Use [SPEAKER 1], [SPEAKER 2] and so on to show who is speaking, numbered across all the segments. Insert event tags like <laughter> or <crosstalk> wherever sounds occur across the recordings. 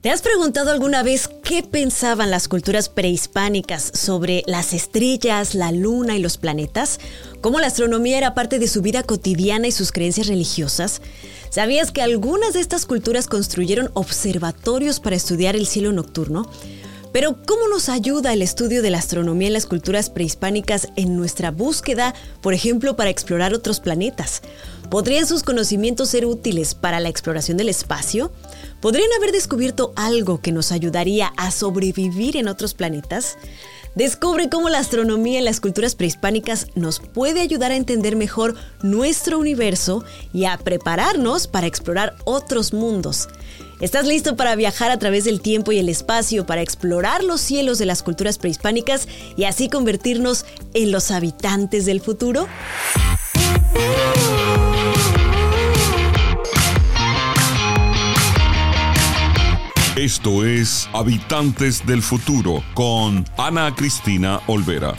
[SPEAKER 1] ¿Te has preguntado alguna vez qué pensaban las culturas prehispánicas sobre las estrellas, la luna y los planetas? ¿Cómo la astronomía era parte de su vida cotidiana y sus creencias religiosas? ¿Sabías que algunas de estas culturas construyeron observatorios para estudiar el cielo nocturno? Pero ¿cómo nos ayuda el estudio de la astronomía en las culturas prehispánicas en nuestra búsqueda, por ejemplo, para explorar otros planetas? ¿Podrían sus conocimientos ser útiles para la exploración del espacio? ¿Podrían haber descubierto algo que nos ayudaría a sobrevivir en otros planetas? Descubre cómo la astronomía en las culturas prehispánicas nos puede ayudar a entender mejor nuestro universo y a prepararnos para explorar otros mundos. ¿Estás listo para viajar a través del tiempo y el espacio para explorar los cielos de las culturas prehispánicas y así convertirnos en los habitantes del futuro?
[SPEAKER 2] Esto es Habitantes del Futuro con Ana Cristina Olvera.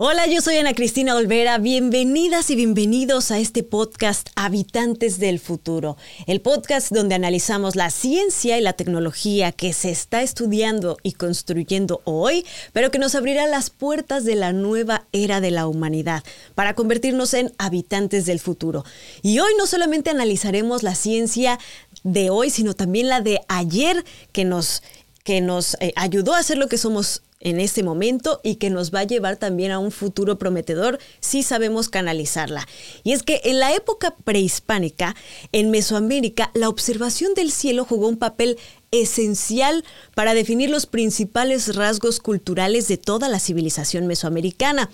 [SPEAKER 1] Hola, yo soy Ana Cristina Olvera. Bienvenidas y bienvenidos a este podcast Habitantes del Futuro, el podcast donde analizamos la ciencia y la tecnología que se está estudiando y construyendo hoy, pero que nos abrirá las puertas de la nueva era de la humanidad para convertirnos en habitantes del futuro. Y hoy no solamente analizaremos la ciencia de hoy, sino también la de ayer que nos que nos eh, ayudó a ser lo que somos en este momento y que nos va a llevar también a un futuro prometedor si sabemos canalizarla. Y es que en la época prehispánica, en Mesoamérica, la observación del cielo jugó un papel esencial para definir los principales rasgos culturales de toda la civilización mesoamericana.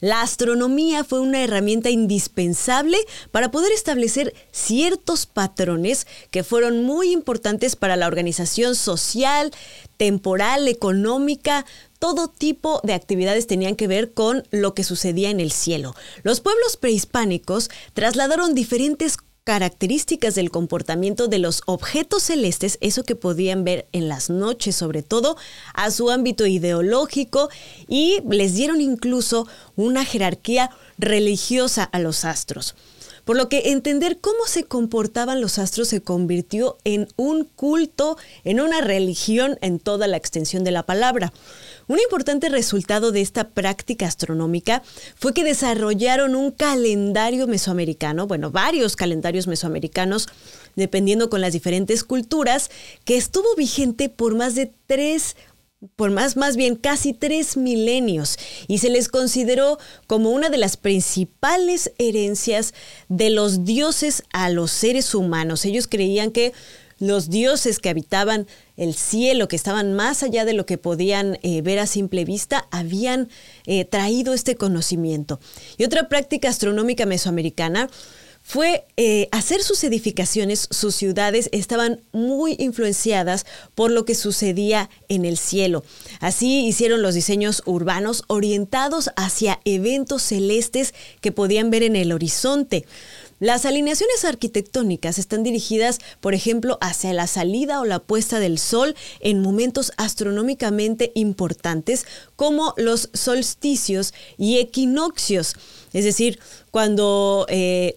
[SPEAKER 1] La astronomía fue una herramienta indispensable para poder establecer ciertos patrones que fueron muy importantes para la organización social, temporal, económica, todo tipo de actividades tenían que ver con lo que sucedía en el cielo. Los pueblos prehispánicos trasladaron diferentes características del comportamiento de los objetos celestes, eso que podían ver en las noches sobre todo, a su ámbito ideológico y les dieron incluso una jerarquía religiosa a los astros. Por lo que entender cómo se comportaban los astros se convirtió en un culto, en una religión en toda la extensión de la palabra. Un importante resultado de esta práctica astronómica fue que desarrollaron un calendario mesoamericano, bueno, varios calendarios mesoamericanos, dependiendo con las diferentes culturas, que estuvo vigente por más de tres por más, más bien casi tres milenios y se les consideró como una de las principales herencias de los dioses a los seres humanos. Ellos creían que los dioses que habitaban el cielo, que estaban más allá de lo que podían eh, ver a simple vista, habían eh, traído este conocimiento. Y otra práctica astronómica mesoamericana fue eh, hacer sus edificaciones, sus ciudades estaban muy influenciadas por lo que sucedía en el cielo. Así hicieron los diseños urbanos orientados hacia eventos celestes que podían ver en el horizonte. Las alineaciones arquitectónicas están dirigidas, por ejemplo, hacia la salida o la puesta del sol en momentos astronómicamente importantes como los solsticios y equinoccios. Es decir, cuando eh,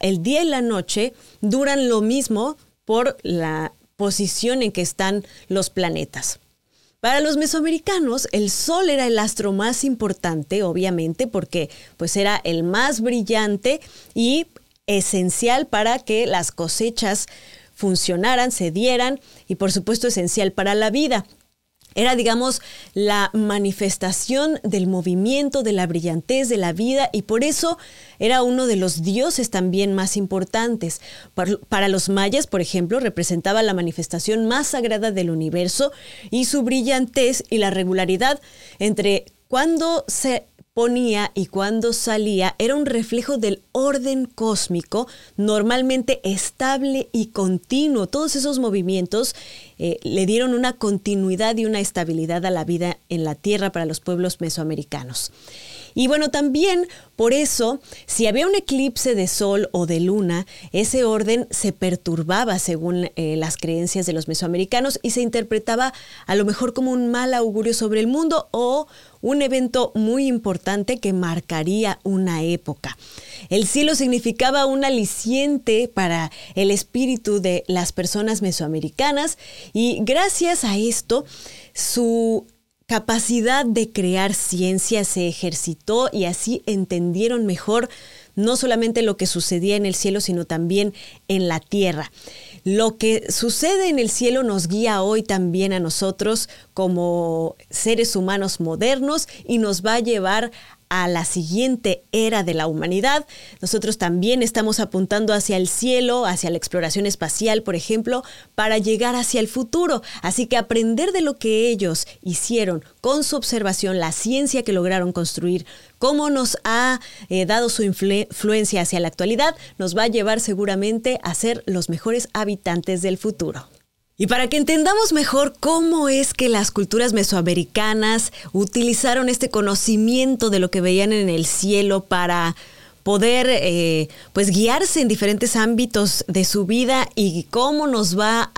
[SPEAKER 1] el día y la noche duran lo mismo por la posición en que están los planetas. Para los mesoamericanos, el Sol era el astro más importante, obviamente, porque pues era el más brillante y esencial para que las cosechas funcionaran, se dieran y por supuesto esencial para la vida. Era, digamos, la manifestación del movimiento, de la brillantez, de la vida, y por eso era uno de los dioses también más importantes. Para, los mayas, por ejemplo, representaba la manifestación más sagrada del universo y su brillantez y la regularidad entre cuando se ponía y cuando salía era un reflejo del orden cósmico, normalmente estable y continuo. Todos esos movimientos eh, le dieron una continuidad y una estabilidad a la vida en la Tierra para los pueblos mesoamericanos. Y bueno, también por eso, si había un eclipse de sol o de luna, ese orden se perturbaba según eh, las creencias de los mesoamericanos y se interpretaba a lo mejor como un mal augurio sobre el mundo o un evento muy importante que marcaría una época. El cielo significaba un aliciente para el espíritu de las personas mesoamericanas y gracias a esto su capacidad de crear ciencia se ejercitó y así entendieron mejor no solamente lo que sucedía en el cielo, sino también en la tierra. Lo que sucede en el cielo nos guía hoy también a nosotros como seres humanos modernos y nos va a llevar a la siguiente era de la humanidad. Nosotros también estamos apuntando hacia el cielo, hacia la exploración espacial, por ejemplo, para llegar hacia el futuro. Así que aprender de lo que ellos hicieron con su observación, la ciencia que lograron construir, cómo nos ha eh, dado su influencia hacia la actualidad, nos va a llevar seguramente a ser los mejores habitantes del futuro. Y para que entendamos mejor cómo es que las culturas mesoamericanas utilizaron este conocimiento de lo que veían en el cielo para poder eh, pues guiarse en diferentes ámbitos de su vida y cómo nos va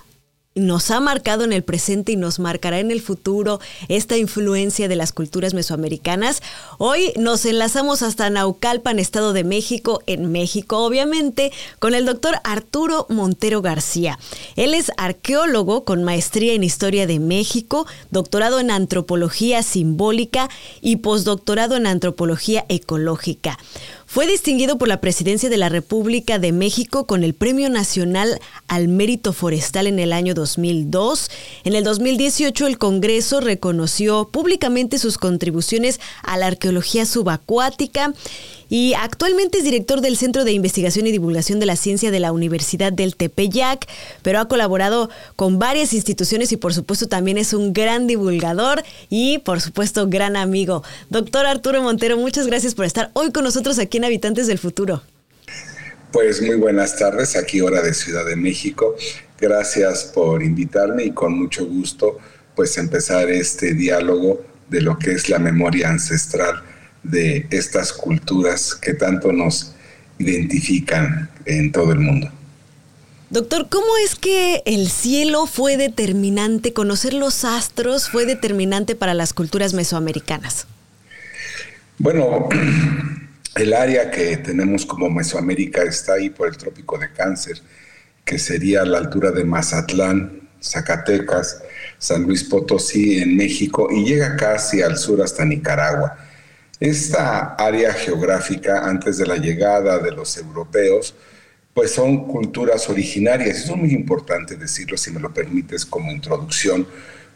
[SPEAKER 1] nos ha marcado en el presente y nos marcará en el futuro esta influencia de las culturas mesoamericanas. Hoy nos enlazamos hasta Naucalpan, Estado de México, en México, obviamente, con el doctor Arturo Montero García. Él es arqueólogo con maestría en Historia de México, doctorado en Antropología Simbólica y postdoctorado en Antropología Ecológica. Fue distinguido por la Presidencia de la República de México con el Premio Nacional al Mérito Forestal en el año 2002. En el 2018 el Congreso reconoció públicamente sus contribuciones a la arqueología subacuática y actualmente es director del Centro de Investigación y Divulgación de la Ciencia de la Universidad del Tepeyac, pero ha colaborado con varias instituciones y por supuesto también es un gran divulgador y por supuesto gran amigo. Doctor Arturo Montero, muchas gracias por estar hoy con nosotros aquí en Habitantes del Futuro.
[SPEAKER 3] Pues muy buenas tardes, aquí hora de Ciudad de México. Gracias por invitarme y con mucho gusto pues empezar este diálogo de lo que es la memoria ancestral de estas culturas que tanto nos identifican en todo el mundo.
[SPEAKER 1] Doctor, ¿cómo es que el cielo fue determinante, conocer los astros fue determinante para las culturas mesoamericanas?
[SPEAKER 3] Bueno, <clears throat> el área que tenemos como Mesoamérica está ahí por el trópico de Cáncer, que sería a la altura de Mazatlán, Zacatecas, San Luis Potosí en México y llega casi al sur hasta Nicaragua. Esta área geográfica, antes de la llegada de los europeos, pues son culturas originarias. Eso es muy importante decirlo, si me lo permites, como introducción,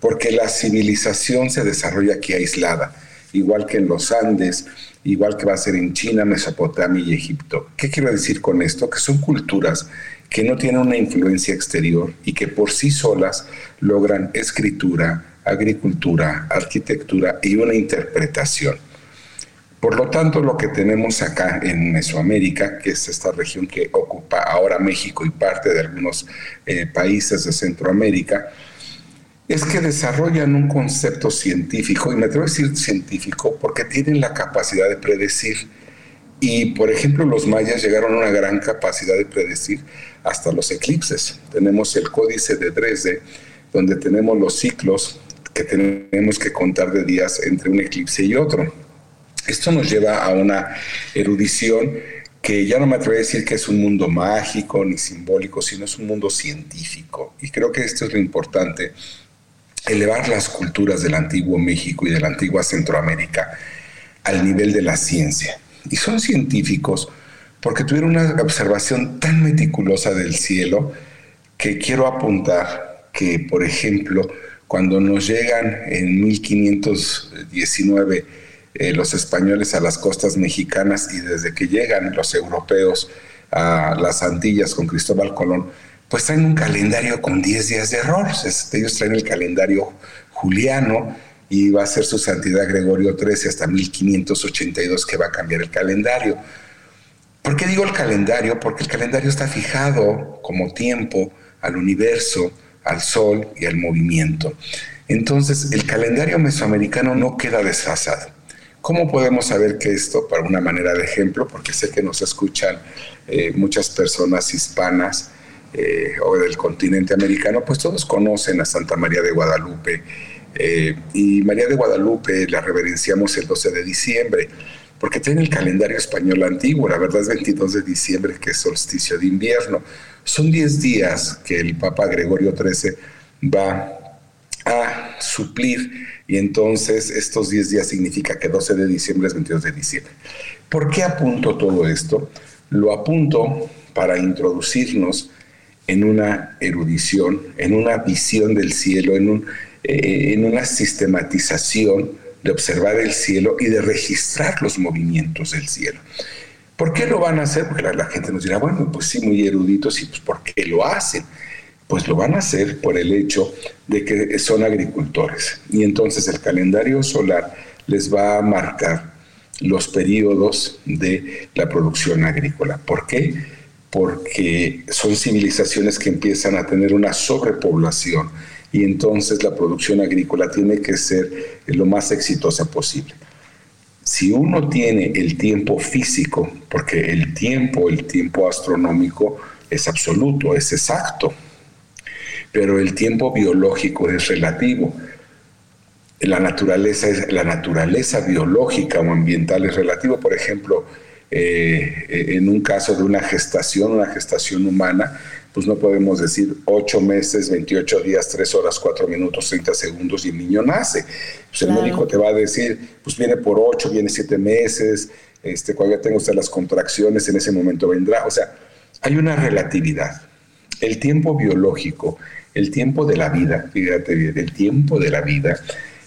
[SPEAKER 3] porque la civilización se desarrolla aquí aislada, igual que en los Andes, igual que va a ser en China, Mesopotamia y Egipto. ¿Qué quiero decir con esto? Que son culturas que no tienen una influencia exterior y que por sí solas logran escritura, agricultura, arquitectura y una interpretación. Por lo tanto, lo que tenemos acá en Mesoamérica, que es esta región que ocupa ahora México y parte de algunos eh, países de Centroamérica, es que desarrollan un concepto científico, y me atrevo a decir científico porque tienen la capacidad de predecir. Y, por ejemplo, los mayas llegaron a una gran capacidad de predecir hasta los eclipses. Tenemos el códice de Dresde, donde tenemos los ciclos que tenemos que contar de días entre un eclipse y otro. Esto nos lleva a una erudición que ya no me atrevo a decir que es un mundo mágico ni simbólico, sino es un mundo científico. Y creo que esto es lo importante, elevar las culturas del antiguo México y de la antigua Centroamérica al nivel de la ciencia. Y son científicos porque tuvieron una observación tan meticulosa del cielo que quiero apuntar que, por ejemplo, cuando nos llegan en 1519 eh, los españoles a las costas mexicanas y desde que llegan los europeos a las Antillas con Cristóbal Colón, pues traen un calendario con 10 días de errores. ellos traen el calendario juliano y va a ser su santidad Gregorio XIII hasta 1582 que va a cambiar el calendario. ¿Por qué digo el calendario? Porque el calendario está fijado como tiempo al universo, al sol y al movimiento. Entonces, el calendario mesoamericano no queda desfasado. ¿Cómo podemos saber que esto, para una manera de ejemplo, porque sé que nos escuchan eh, muchas personas hispanas eh, o del continente americano, pues todos conocen a Santa María de Guadalupe. Eh, y María de Guadalupe la reverenciamos el 12 de diciembre, porque tiene el calendario español antiguo, la verdad es 22 de diciembre, que es solsticio de invierno. Son 10 días que el Papa Gregorio XIII va a suplir y entonces estos 10 días significa que 12 de diciembre es 22 de diciembre. ¿Por qué apunto todo esto? Lo apunto para introducirnos en una erudición, en una visión del cielo, eh, en una sistematización de observar el cielo y de registrar los movimientos del cielo. ¿Por qué lo van a hacer? Porque la, la gente nos dirá, bueno, pues sí, muy eruditos, y pues ¿por qué lo hacen? pues lo van a hacer por el hecho de que son agricultores. Y entonces el calendario solar les va a marcar los periodos de la producción agrícola. ¿Por qué? Porque son civilizaciones que empiezan a tener una sobrepoblación y entonces la producción agrícola tiene que ser lo más exitosa posible. Si uno tiene el tiempo físico, porque el tiempo, el tiempo astronómico es absoluto, es exacto, pero el tiempo biológico es relativo. La naturaleza, la naturaleza biológica o ambiental es relativo. Por ejemplo, eh, en un caso de una gestación, una gestación humana, pues no podemos decir 8 meses, 28 días, 3 horas, 4 minutos, 30 segundos y el niño nace. Pues el médico te va a decir, pues viene por 8, viene 7 meses, este, cuando ya tenga usted las contracciones, en ese momento vendrá. O sea, hay una relatividad. El tiempo biológico el tiempo de la vida, fíjate bien, el tiempo de la vida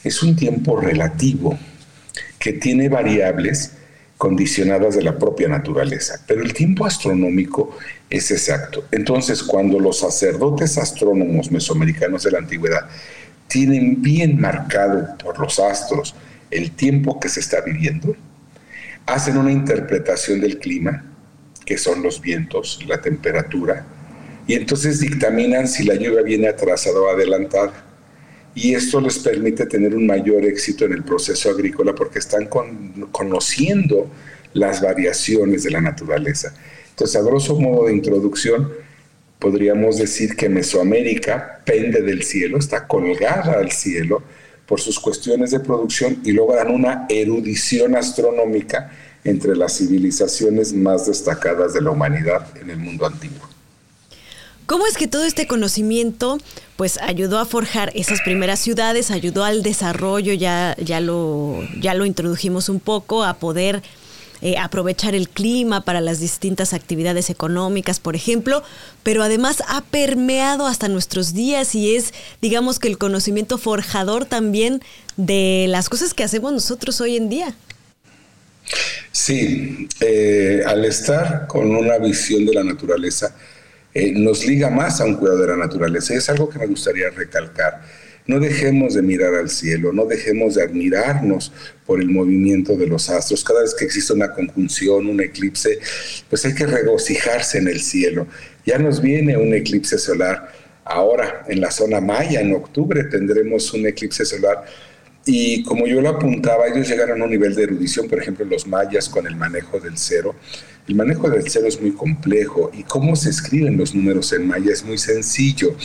[SPEAKER 3] es un tiempo relativo que tiene variables condicionadas de la propia naturaleza, pero el tiempo astronómico es exacto. Entonces, cuando los sacerdotes astrónomos mesoamericanos de la antigüedad tienen bien marcado por los astros el tiempo que se está viviendo, hacen una interpretación del clima, que son los vientos, la temperatura, y entonces dictaminan si la lluvia viene atrasada o adelantada. Y esto les permite tener un mayor éxito en el proceso agrícola porque están conociendo las variaciones de la naturaleza. Entonces, a grosso modo de introducción, podríamos decir que Mesoamérica pende del cielo, está colgada al cielo por sus cuestiones de producción y logran una erudición astronómica entre las civilizaciones más destacadas de la humanidad en el mundo antiguo.
[SPEAKER 1] ¿Cómo es que todo este conocimiento pues ayudó a forjar esas primeras ciudades, ayudó al desarrollo, ya, ya, lo, ya lo introdujimos un poco, a poder eh, aprovechar el clima para las distintas actividades económicas, por ejemplo, pero además ha permeado hasta nuestros días y es, digamos que el conocimiento forjador también de las cosas que hacemos nosotros hoy en día.
[SPEAKER 3] Sí, eh, al estar con una visión de la naturaleza, eh, nos liga más a un cuidado de la naturaleza. Es algo que me gustaría recalcar. No dejemos de mirar al cielo, no dejemos de admirarnos por el movimiento de los astros. Cada vez que existe una conjunción, un eclipse, pues hay que regocijarse en el cielo. Ya nos viene un eclipse solar. Ahora, en la zona maya, en octubre, tendremos un eclipse solar. Y como yo lo apuntaba, ellos llegaron a un nivel de erudición, por ejemplo, los mayas con el manejo del cero, el manejo del cero es muy complejo y cómo se escriben los números en maya es muy sencillo.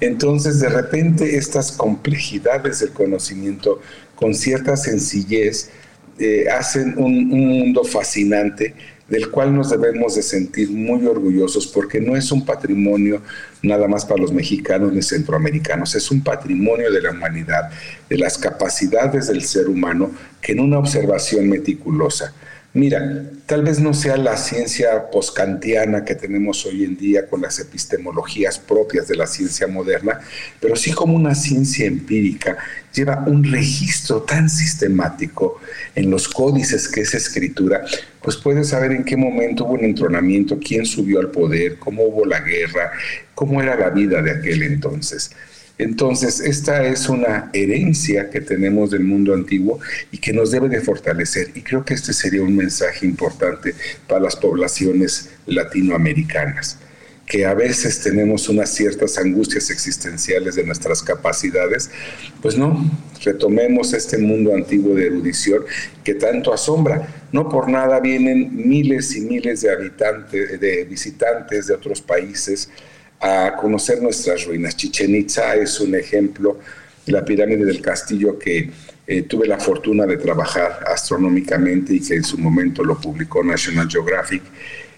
[SPEAKER 3] Entonces, de repente, estas complejidades del conocimiento con cierta sencillez eh, hacen un, un mundo fascinante del cual nos debemos de sentir muy orgullosos porque no es un patrimonio nada más para los mexicanos ni centroamericanos, es un patrimonio de la humanidad, de las capacidades del ser humano que en una observación meticulosa Mira, tal vez no sea la ciencia poscantiana que tenemos hoy en día con las epistemologías propias de la ciencia moderna, pero sí como una ciencia empírica lleva un registro tan sistemático en los códices que es escritura, pues puedes saber en qué momento hubo un entronamiento, quién subió al poder, cómo hubo la guerra, cómo era la vida de aquel entonces. Entonces, esta es una herencia que tenemos del mundo antiguo y que nos debe de fortalecer. Y creo que este sería un mensaje importante para las poblaciones latinoamericanas, que a veces tenemos unas ciertas angustias existenciales de nuestras capacidades, pues no, retomemos este mundo antiguo de erudición que tanto asombra. No por nada vienen miles y miles de habitantes, de visitantes de otros países a conocer nuestras ruinas. Chichen Itza es un ejemplo, la pirámide del castillo que eh, tuve la fortuna de trabajar astronómicamente y que en su momento lo publicó National Geographic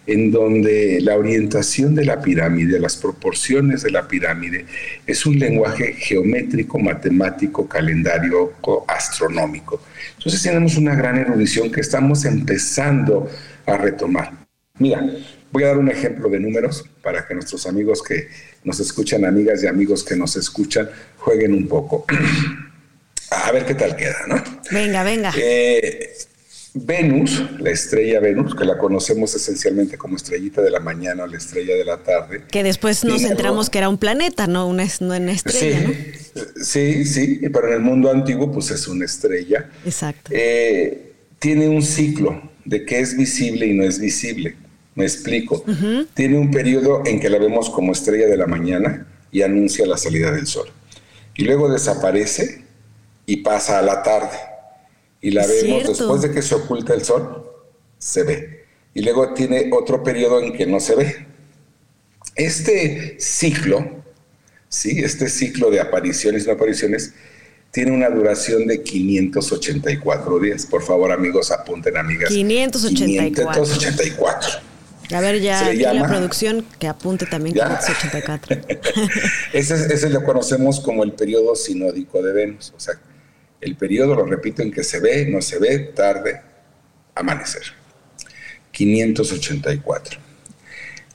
[SPEAKER 3] en donde la orientación de la pirámide, las proporciones de la pirámide, es un lenguaje geométrico, matemático, calendario, astronómico. Entonces tenemos una gran erudición que estamos empezando a retomar. Mira, voy a dar un ejemplo de números para que nuestros amigos que nos escuchan, amigas y amigos que nos escuchan, jueguen un poco. <clears throat> a ver qué tal queda, ¿no?
[SPEAKER 1] Venga, venga.
[SPEAKER 3] Eh, Venus, la estrella Venus, que la conocemos esencialmente como estrellita de la mañana o la estrella de la tarde.
[SPEAKER 1] Que después nos enteramos que era un planeta, no una, una estrella,
[SPEAKER 3] sí, Sí, sí, pero en el mundo antiguo pues es una estrella.
[SPEAKER 1] Exacto.
[SPEAKER 3] Eh, tiene un ciclo de que es visible y no es visible. Me explico. Tiene un periodo en que la vemos como estrella de la mañana y anuncia la salida del sol. Y luego desaparece y pasa a la tarde y la vemos después de que se oculta el sol, se ve. Y luego tiene otro periodo en que no se ve. Este ciclo, ¿sí? este ciclo de apariciones y no apariciones, tiene una duración de 584 días. Por favor, amigos, apunten, amigas.
[SPEAKER 1] 584.
[SPEAKER 3] 584.
[SPEAKER 1] A ver, ya la producción que apunte también 584. <laughs>
[SPEAKER 3] ese, ese lo conocemos como el periodo sinódico de Venus. O sea, el periodo, lo repito, en que se ve, no se ve, tarde, amanecer. 584.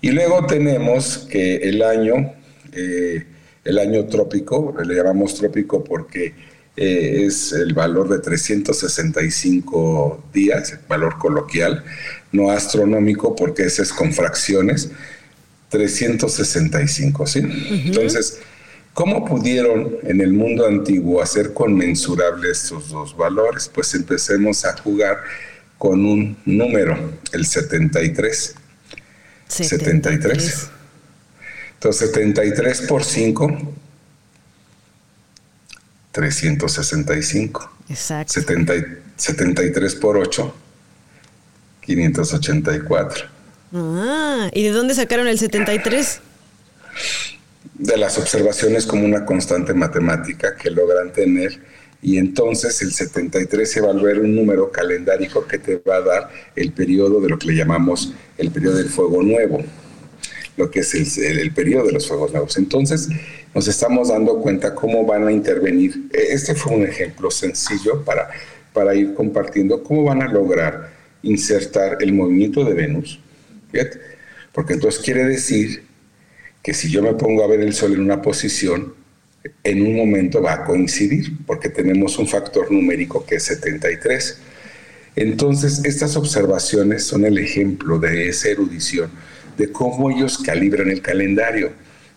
[SPEAKER 3] Y luego tenemos que el año, eh, el año trópico, le llamamos trópico porque eh, es el valor de 365 días, el valor coloquial, no astronómico porque ese es con fracciones, 365, ¿sí? Entonces, ¿Cómo pudieron en el mundo antiguo hacer conmensurables estos dos valores? Pues empecemos a jugar con un número, el 73. 73. Entonces, 73 por 5, 365.
[SPEAKER 1] Exacto.
[SPEAKER 3] 73 por 8, 584.
[SPEAKER 1] Ah, ¿y de dónde sacaron el 73?
[SPEAKER 3] de las observaciones como una constante matemática que logran tener y entonces el 73 se va a volver un número calendárico que te va a dar el periodo de lo que le llamamos el periodo del fuego nuevo, lo que es el, el, periodo de los fuegos nuevos. Entonces nos estamos dando cuenta cómo van a intervenir. Este fue un ejemplo sencillo para, para ir compartiendo cómo van a lograr insertar el movimiento de Venus, porque entonces quiere decir que si yo me pongo a ver el Sol en una posición, en un momento va a coincidir, porque tenemos un factor numérico que es 73. Entonces, estas observaciones son el ejemplo de esa erudición, de cómo ellos calibran el calendario,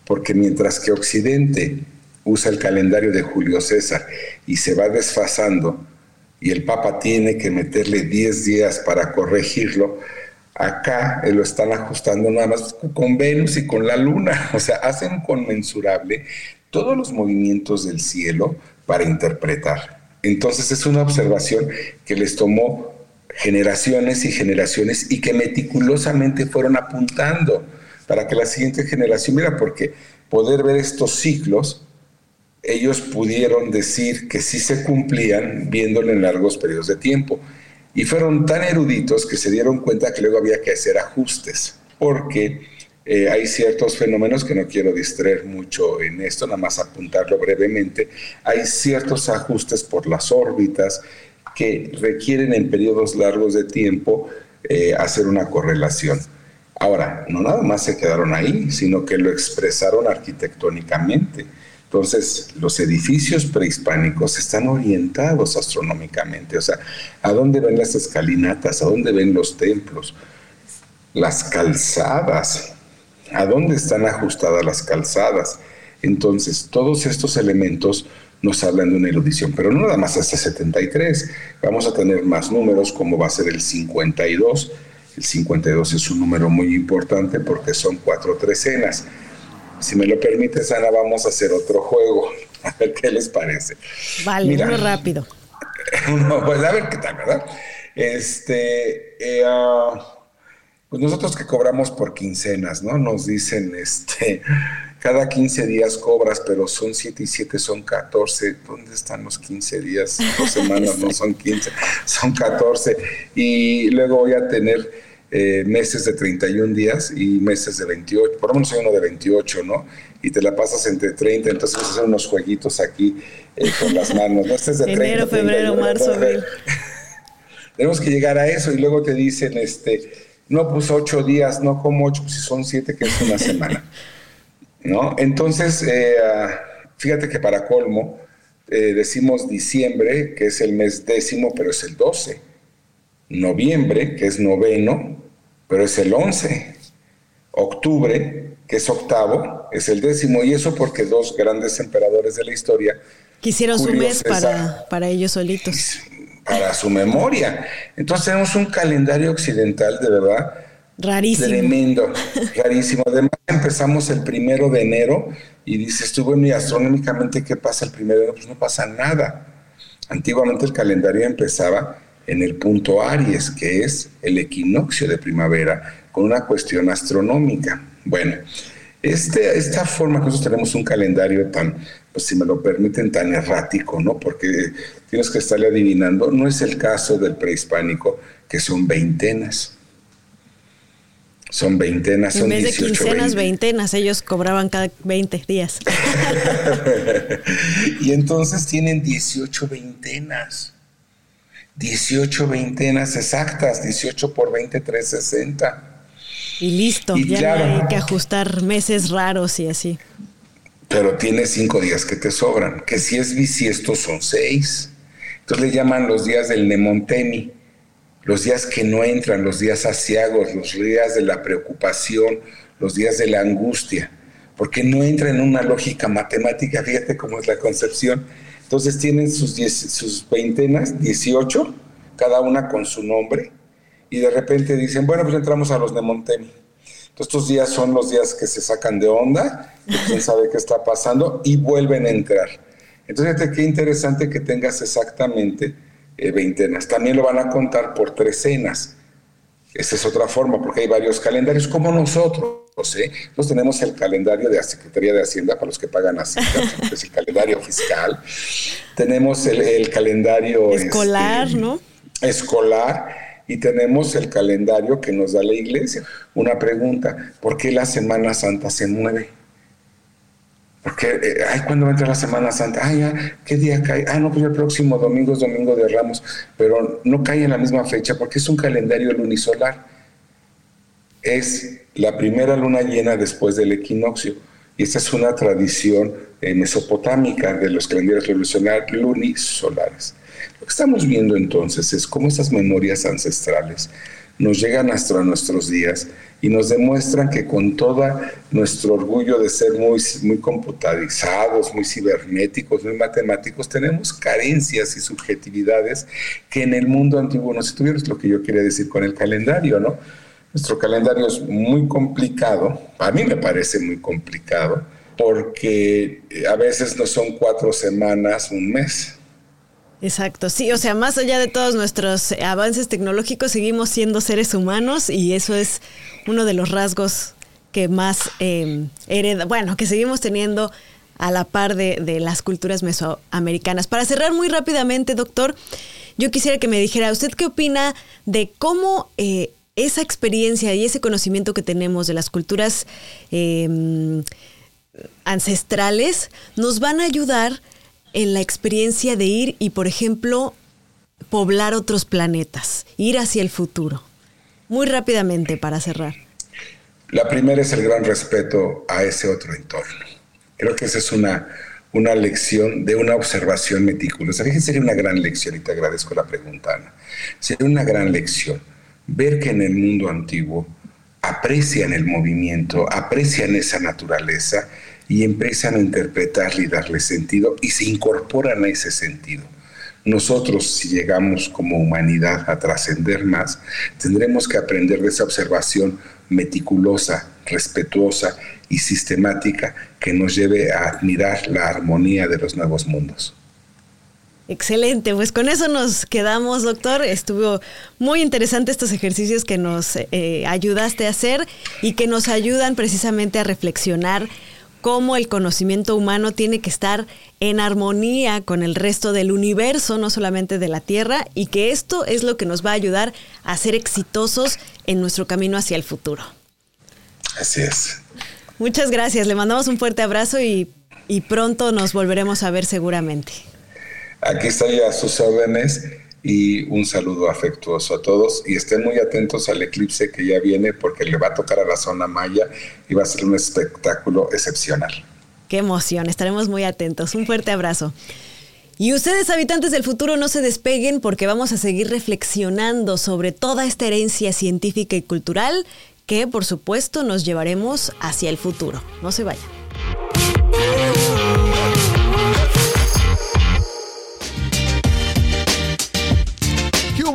[SPEAKER 3] porque mientras que Occidente usa el calendario de Julio César y se va desfasando, y el Papa tiene que meterle 10 días para corregirlo, Acá eh, lo están ajustando nada más con Venus y con la Luna. <laughs> O sea, hacen conmensurable todos los movimientos del cielo para interpretar. Entonces es una observación que les tomó generaciones y generaciones y que meticulosamente fueron apuntando para que la siguiente generación, mira, porque poder ver estos ciclos, ellos pudieron decir que sí se cumplían viéndolo en largos periodos de tiempo. Y fueron tan eruditos que se dieron cuenta que luego había que hacer ajustes, porque eh, hay ciertos fenómenos que no quiero distraer mucho en esto, nada más apuntarlo brevemente. Hay ciertos ajustes por las órbitas que requieren en periodos largos de tiempo eh, hacer una correlación. Ahora, no nada más se quedaron ahí, sino que lo expresaron arquitectónicamente. Entonces, los edificios prehispánicos están orientados astronómicamente, o sea, ¿a dónde ven las escalinatas? ¿A dónde ven los templos? Las calzadas, ¿a dónde están ajustadas las calzadas? Entonces, todos estos elementos nos hablan de una erudición, pero no nada más hasta 73, vamos a tener más números como va a ser el 52, El 52 es un número muy importante porque son cuatro trecenas. Si me lo permites, Ana, vamos a hacer otro juego. <laughs> A ver qué les parece.
[SPEAKER 1] Vale, muy rápido. <laughs>
[SPEAKER 3] pues a ver qué tal, ¿verdad? Este, eh, ah, pues nosotros que cobramos por quincenas, ¿no? Nos dicen, este, cada 15 días cobras, pero son 7 y 7 son 14. ¿Dónde están los 15 días? Dos <laughs> semanas no son 15, son 14. Y luego voy a tener eh, meses de 31 días y meses de 28. Por lo menos hay uno de 28, ¿no? Y te la pasas entre 30, entonces vas a hacer unos jueguitos aquí eh, con las manos, ¿no? Este es de <laughs>
[SPEAKER 1] Enero, febrero, marzo, abril. <laughs>
[SPEAKER 3] Tenemos que llegar a eso y luego te dicen, este, no, pues 8 días, no como 8, pues si son 7, que es una semana. ¿No? Entonces, eh, ah, fíjate que para colmo, eh, decimos diciembre, que es el mes décimo, pero es el 12. Noviembre, que es noveno, pero es el 11. Octubre, que es octavo, es el décimo. Y eso porque dos grandes emperadores de la historia.
[SPEAKER 1] Quisieron su mes para, para ellos solitos.
[SPEAKER 3] Para su memoria. Entonces tenemos un calendario occidental de verdad
[SPEAKER 1] Rarísimo.
[SPEAKER 3] Tremendo, rarísimo. Además empezamos el primero de enero y dices tú, bueno, y astronómicamente, ¿qué pasa el primero de enero? Pues no pasa nada. Antiguamente el calendario empezaba en el punto Aries, que es el equinoccio de primavera, con una cuestión astronómica. Bueno, este, esta forma que nosotros tenemos un calendario tan, pues si me lo permiten, tan errático, ¿no? Porque tienes que estarle adivinando, no es el caso del prehispánico, que son veintenas. Son veintenas, son
[SPEAKER 1] En vez de quincenas, veintenas, ellos cobraban cada 20 días. <laughs>
[SPEAKER 3] y entonces tienen 18 veintenas. 18 veintenas exactas, 18 por 20, 360.
[SPEAKER 1] Y listo, ya no hay que ajustar meses raros y así.
[SPEAKER 3] Pero tiene cinco días que te sobran, que si es bisiesto son seis. Entonces le llaman los días del Nemontemi los días que no entran, los días asiagos, los días de la preocupación, los días de la angustia, porque no entra en una lógica matemática, fíjate cómo es la concepción. Entonces tienen sus, sus veintenas, 18, cada una con su nombre, y de repente dicen, bueno, pues entramos a los de Montemi. Entonces estos días son los días que se sacan de onda, quién <laughs> sabe qué está pasando, y vuelven a entrar. Entonces, fíjate qué interesante que tengas exactamente eh, veintenas. También lo van a contar por trecenas. Esa es otra forma, porque hay varios calendarios, como nosotros. ¿eh? Nosotros tenemos el calendario de la Secretaría de Hacienda para los que pagan Hacienda, <laughs> es el calendario fiscal. Tenemos el, calendario
[SPEAKER 1] escolar, este, ¿no?
[SPEAKER 3] Escolar. Y tenemos el calendario que nos da la iglesia. Una pregunta, ¿por qué la Semana Santa se mueve? Porque, eh, ay, ¿cuándo va a entrar la Semana Santa? Ay, ya, ¿qué día cae? Ah, no, pues el próximo domingo es Domingo de Ramos, pero no cae en la misma fecha porque es un calendario lunisolar. Es la primera luna llena después del equinoccio. Y esta es una tradición eh, mesopotámica de los calendarios lunisolares. Lo que estamos viendo entonces es cómo estas memorias ancestrales nos llegan hasta nuestros días y nos demuestran que con todo nuestro orgullo de ser muy, muy computarizados, muy cibernéticos, muy matemáticos, tenemos carencias y subjetividades que en el mundo antiguo no se tuvieron. Es lo que yo quería decir con el calendario, ¿no? Nuestro calendario es muy complicado, a mí me parece muy complicado, porque a veces no son cuatro semanas, un mes
[SPEAKER 1] Exacto, sí, o sea, más allá de todos nuestros avances tecnológicos, seguimos siendo seres humanos y eso es uno de los rasgos que más eh, hereda, bueno, que seguimos teniendo a la par de, las culturas mesoamericanas. Para cerrar muy rápidamente, doctor, yo quisiera que me dijera, ¿usted qué opina de cómo eh, esa experiencia y ese conocimiento que tenemos de las culturas em, ancestrales nos van a ayudar en la experiencia de ir y, por ejemplo, poblar otros planetas, ir hacia el futuro? Muy rápidamente para cerrar.
[SPEAKER 3] La primera es el gran respeto a ese otro entorno. Creo que esa es una, una lección de una observación meticulosa. Fíjense, sería una gran lección, y te agradezco la pregunta, Ana. Sería una gran lección ver que en el mundo antiguo aprecian el movimiento, aprecian esa naturaleza y empiezan a interpretarle y darle sentido y se incorporan a ese sentido. Nosotros, si llegamos como humanidad a trascender más, tendremos que aprender de esa observación meticulosa, respetuosa y sistemática que nos lleve a admirar la armonía de los nuevos mundos.
[SPEAKER 1] Excelente, pues con eso nos quedamos, doctor. Estuvo muy interesante estos ejercicios que nos eh, ayudaste a hacer y que nos ayudan precisamente a reflexionar cómo el conocimiento humano tiene que estar en armonía con el resto del universo, no solamente de la Tierra, y que esto es lo que nos va a ayudar a ser exitosos en nuestro camino hacia el futuro.
[SPEAKER 3] Así es.
[SPEAKER 1] Muchas gracias, le mandamos un fuerte abrazo y, y pronto nos volveremos a ver seguramente.
[SPEAKER 3] Aquí estoy a sus órdenes y un saludo afectuoso a todos y estén muy atentos al eclipse que ya viene porque le va a tocar a la zona maya y va a ser un espectáculo excepcional.
[SPEAKER 1] Qué emoción, estaremos muy atentos. Un fuerte abrazo. Y ustedes, habitantes del futuro, no se despeguen porque vamos a seguir reflexionando sobre toda esta herencia científica y cultural que, por supuesto, nos llevaremos hacia el futuro. No se vayan.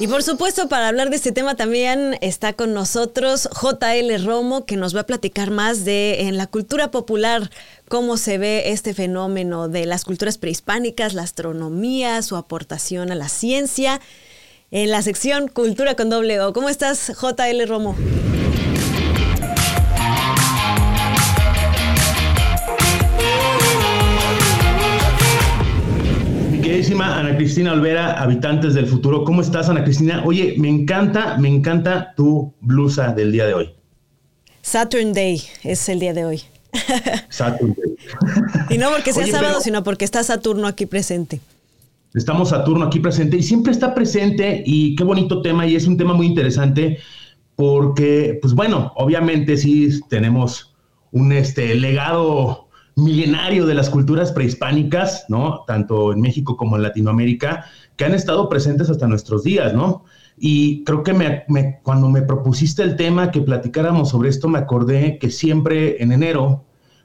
[SPEAKER 1] Y por supuesto, para hablar de este tema también está con nosotros JL Romo, que nos va a platicar más de en la cultura popular cómo se ve este fenómeno de las culturas prehispánicas, la astronomía, su aportación a la ciencia, en la sección Cultura con doble O. ¿Cómo estás, JL Romo?
[SPEAKER 4] Ana Cristina Olvera, habitantes del futuro. ¿Cómo estás, Ana Cristina? Oye, me encanta, me encanta tu blusa del día de hoy.
[SPEAKER 1] Saturn Day es el día de hoy.
[SPEAKER 4] Saturn Day. <laughs>
[SPEAKER 1] y no porque sea sábado, sino porque está Saturno aquí presente.
[SPEAKER 4] Estamos Saturno aquí presente y siempre está presente y qué bonito tema y es un tema muy interesante porque, pues bueno, obviamente sí tenemos un este, legado milenario de las culturas prehispánicas, ¿no? Tanto en México como en Latinoamérica, que han estado presentes hasta nuestros días, ¿no? Y creo que me, cuando me propusiste el tema, que platicáramos sobre esto, me acordé que siempre en enero,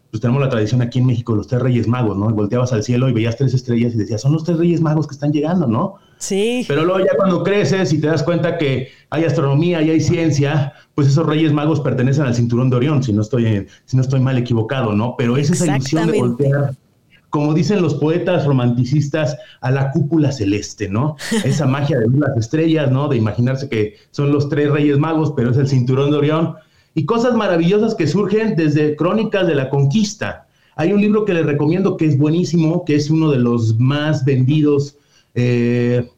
[SPEAKER 4] pues tenemos la tradición aquí en México los tres reyes magos, ¿no? volteabas al cielo y veías tres estrellas y decías, son los tres reyes magos que están llegando, ¿no?
[SPEAKER 1] Sí.
[SPEAKER 4] Pero luego ya cuando creces y te das cuenta que hay astronomía y hay ciencia, pues esos Reyes Magos pertenecen al cinturón de Orión, si no estoy, si no estoy mal equivocado, ¿no? Pero es esa ilusión de voltear, como dicen los poetas romanticistas, a la cúpula celeste, ¿no? <laughs> Esa magia de las estrellas, ¿no? De imaginarse que son los tres Reyes Magos, pero es el cinturón de Orión. Y cosas maravillosas que surgen desde Crónicas de la Conquista. Hay un libro que les recomiendo que es buenísimo, que es uno de los más vendidos eh,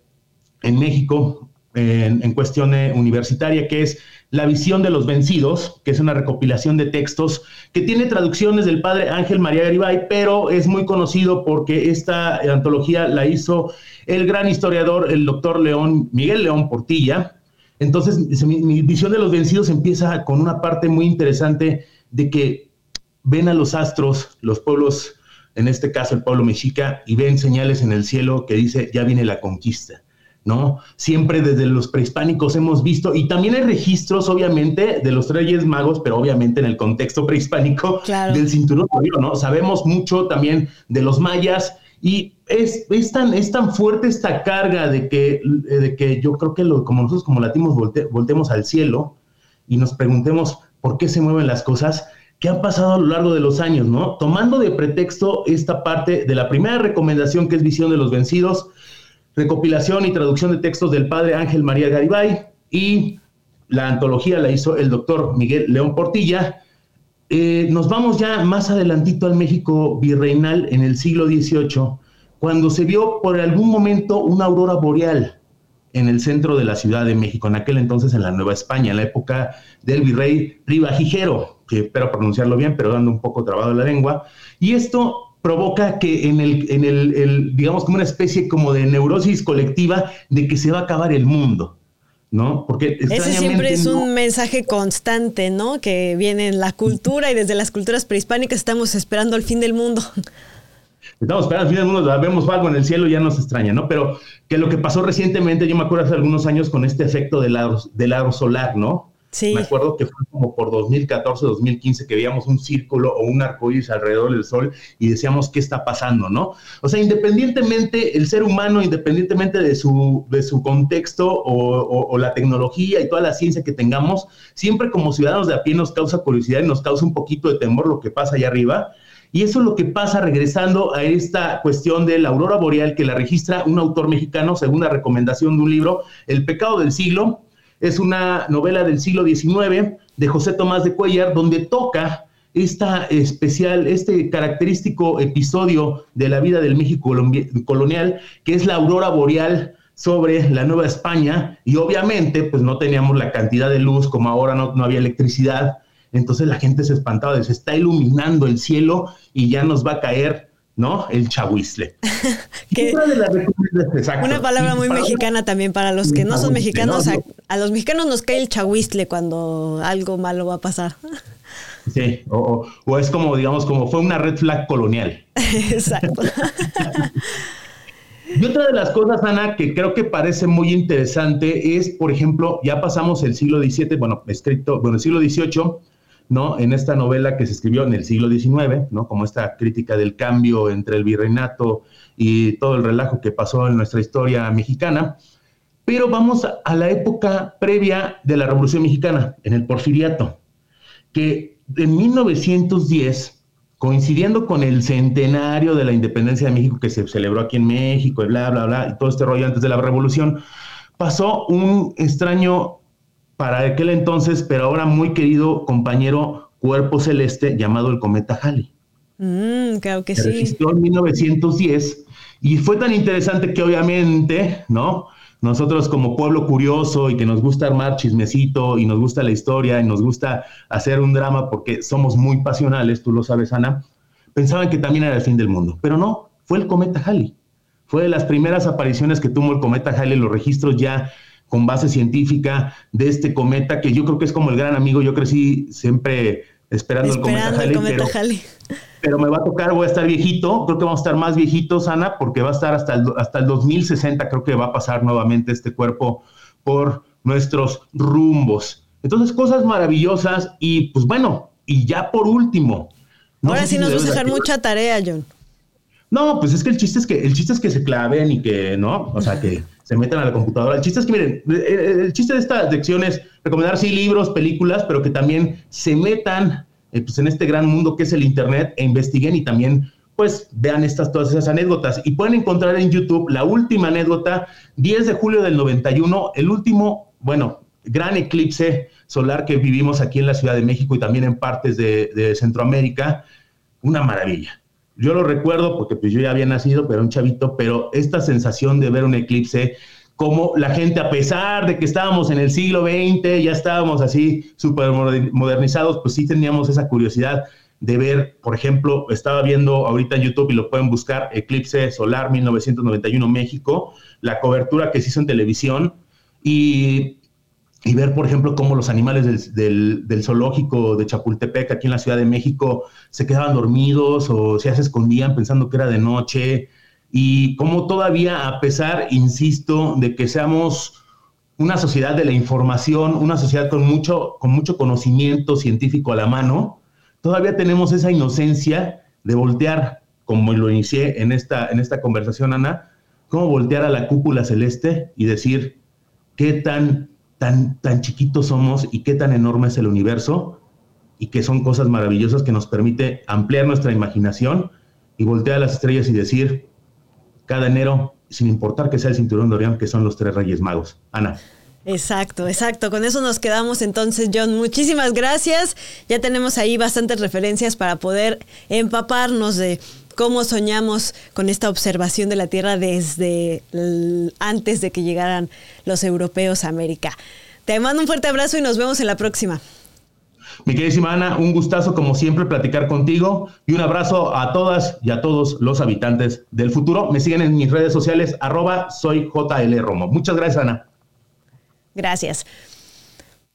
[SPEAKER 4] en México en, en cuestión universitaria, que es la visión de los vencidos, que es una recopilación de textos que tiene traducciones del padre Ángel María Garibay, pero es muy conocido porque esta antología la hizo el gran historiador, el doctor León, Miguel León Portilla. Entonces, mi, visión de los vencidos empieza con una parte muy interesante de que ven a los astros, los pueblos, en este caso el pueblo mexica, y ven señales en el cielo que dice, ya viene la conquista. ¿no? Siempre desde los prehispánicos hemos visto, y también hay registros, obviamente, de los Reyes Magos, pero obviamente en el contexto prehispánico del cinturón ¿no? Sabemos mucho también de los mayas, y es, es, tan, es tan fuerte esta carga de que, de que yo creo que lo, como nosotros como latinos voltemos al cielo y nos preguntemos por qué se mueven las cosas, ¿Qué han pasado a lo largo de los años, ¿no? Tomando de pretexto esta parte de la primera recomendación que es visión de los vencidos, recopilación y traducción de textos del padre Ángel María Garibay y la antología la hizo el doctor Miguel León Portilla. Eh, nos vamos ya más adelantito al México virreinal en el siglo XVIII, cuando se vio por algún momento una aurora boreal en el centro de la Ciudad de México, en aquel entonces en la Nueva España, en la época del virrey Rivajijero, que espero pronunciarlo bien, pero dando un poco trabado la lengua. Y esto provoca que en el, en el, digamos, como una especie como de neurosis colectiva de que se va a acabar el mundo.
[SPEAKER 1] ¿no? Porque ese siempre es un mensaje constante, ¿no? Que viene en la cultura y desde las culturas prehispánicas estamos esperando el fin del mundo. <laughs>
[SPEAKER 4] Estamos esperando el fin del mundo, vemos algo en el cielo ya nos extraña, ¿no? Pero que lo que pasó recientemente, yo me acuerdo hace algunos años con este efecto del aro, del aro solar, ¿no? Me acuerdo que fue como por 2014, 2015 que veíamos un círculo o un arcoíris alrededor del sol y decíamos qué está pasando, ¿no? O sea, independientemente el ser humano, independientemente de su, de su contexto o, o, la tecnología y toda la ciencia que tengamos, siempre como ciudadanos de a pie nos causa curiosidad y nos causa un poquito de temor lo que pasa allá arriba. Y eso es lo que pasa regresando a esta cuestión de la aurora boreal que la registra un autor mexicano según la recomendación de un libro, El pecado del siglo, es una novela del siglo XIX de José Tomás de Cuellar, donde toca esta especial, este característico episodio de la vida del México colonial, que es la aurora boreal sobre la Nueva España, y obviamente pues no teníamos la cantidad de luz como ahora no, no había electricidad, entonces la gente se espantaba, se está iluminando el cielo y ya nos va a caer ¿no? El chahuizle. <laughs>
[SPEAKER 1] una, palabra muy mexicana también para los que no son mexicanos. A, los mexicanos nos cae el chahuizle cuando algo malo va a pasar.
[SPEAKER 4] Sí, o, es como, digamos, como fue una red flag colonial. <laughs> Exacto. <laughs> Y otra de las cosas, Ana, que creo que parece muy interesante es, por ejemplo, ya pasamos el siglo XVII, bueno, escrito, bueno, el siglo XVIII, ¿no? En esta novela que se escribió en el siglo XIX, ¿no? Como esta crítica del cambio entre el virreinato y todo el relajo que pasó en nuestra historia mexicana. Pero vamos a la época previa de la Revolución Mexicana, en el Porfiriato, que en 1910, coincidiendo con el centenario de la independencia de México que se celebró aquí en México y bla, bla, bla, y todo este rollo antes de la Revolución, pasó un extraño para aquel entonces, pero ahora muy querido compañero cuerpo celeste llamado el cometa Halley.
[SPEAKER 1] Mm, claro que
[SPEAKER 4] se sí. en 1910 y fue tan interesante que obviamente, ¿no? Nosotros como pueblo curioso y que nos gusta armar chismecito y nos gusta la historia y nos gusta hacer un drama porque somos muy pasionales, tú lo sabes, Ana, pensaban que también era el fin del mundo, pero no, fue el cometa Halley. Fue de las primeras apariciones que tuvo el cometa Halley, los registros ya con base científica de este cometa, que yo creo que es como el gran amigo, yo crecí siempre esperando, el cometa Halley, pero, me va a tocar, voy a estar viejito, creo que vamos a estar más viejitos, Ana, porque va a estar hasta el, hasta el 2060, creo que va a pasar nuevamente este cuerpo por nuestros rumbos. Entonces, cosas maravillosas y pues bueno, y ya por último.
[SPEAKER 1] Ahora sí nos vas a dejar mucha tarea, John.
[SPEAKER 4] No, pues es que el chiste es que el chiste es que se claven y que, ¿no? O sea, que se metan a la computadora. El chiste es que, miren, el, chiste de esta sección es recomendar, sí, libros, películas, pero que también se metan eh, pues, en este gran mundo que es el Internet e investiguen y también pues vean estas, todas esas anécdotas. Y pueden encontrar en YouTube la última anécdota, 10 de julio del 91, el último, bueno, gran eclipse solar que vivimos aquí en la Ciudad de México y también en partes de, de Centroamérica. Una maravilla yo lo recuerdo porque pues yo ya había nacido, pero un chavito, pero esta sensación de ver un eclipse, como la gente, a pesar de que estábamos en el siglo XX, ya estábamos así súper modernizados, pues sí teníamos esa curiosidad de ver, por ejemplo, estaba viendo ahorita en YouTube y lo pueden buscar, Eclipse Solar 1991 México, la cobertura que se hizo en televisión y y ver, por ejemplo, cómo los animales del, zoológico de Chapultepec, aquí en la Ciudad de México, se quedaban dormidos o se escondían pensando que era de noche, y cómo todavía, a pesar, insisto, de que seamos una sociedad de la información, una sociedad con mucho, con mucho conocimiento científico a la mano, todavía tenemos esa inocencia de voltear, como lo inicié en esta, en esta conversación, Ana, cómo voltear a la cúpula celeste y decir qué tan tan, tan chiquitos somos y qué tan enorme es el universo y que son cosas maravillosas que nos permite ampliar nuestra imaginación y voltear las estrellas y decir cada enero, sin importar que sea el cinturón de Orión, que son los tres reyes magos. Ana.
[SPEAKER 1] Exacto, exacto. Con eso nos quedamos entonces, John. Muchísimas gracias. Ya tenemos ahí bastantes referencias para poder empaparnos de cómo soñamos con esta observación de la Tierra desde antes de que llegaran los europeos a América. Te mando un fuerte abrazo y nos vemos en la próxima.
[SPEAKER 4] Mi queridísima Ana, un gustazo como siempre platicar contigo y un abrazo a todas y a todos los habitantes del futuro. Me siguen en mis redes sociales, arroba soy JL Romo. Muchas gracias, Ana.
[SPEAKER 1] Gracias.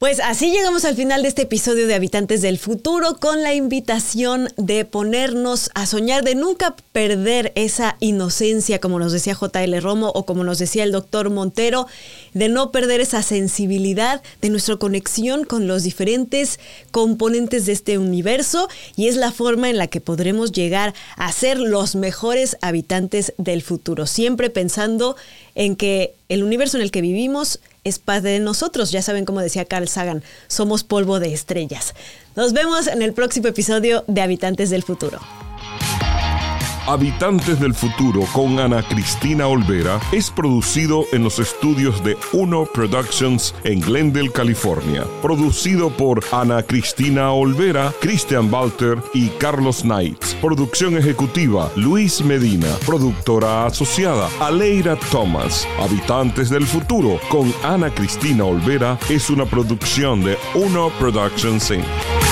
[SPEAKER 1] Pues así llegamos al final de este episodio de Habitantes del Futuro con la invitación de ponernos a soñar, de nunca perder esa inocencia, como nos decía JL Romo o como nos decía el doctor Montero, de no perder esa sensibilidad de nuestra conexión con los diferentes componentes de este universo y es la forma en la que podremos llegar a ser los mejores habitantes del futuro, siempre pensando en que el universo en el que vivimos es parte de nosotros. Ya saben, como decía Carl Sagan, somos polvo de estrellas. Nos vemos en el próximo episodio de Habitantes del Futuro.
[SPEAKER 2] Habitantes del Futuro con Ana Cristina Olvera es producido en los estudios de Uno Productions en Glendale, California. Producido por Ana Cristina Olvera, Christian Walter y Carlos Knights. Producción ejecutiva Luis Medina. Productora asociada Aleira Thomas. Habitantes del Futuro con Ana Cristina Olvera es una producción de Uno Productions Inc.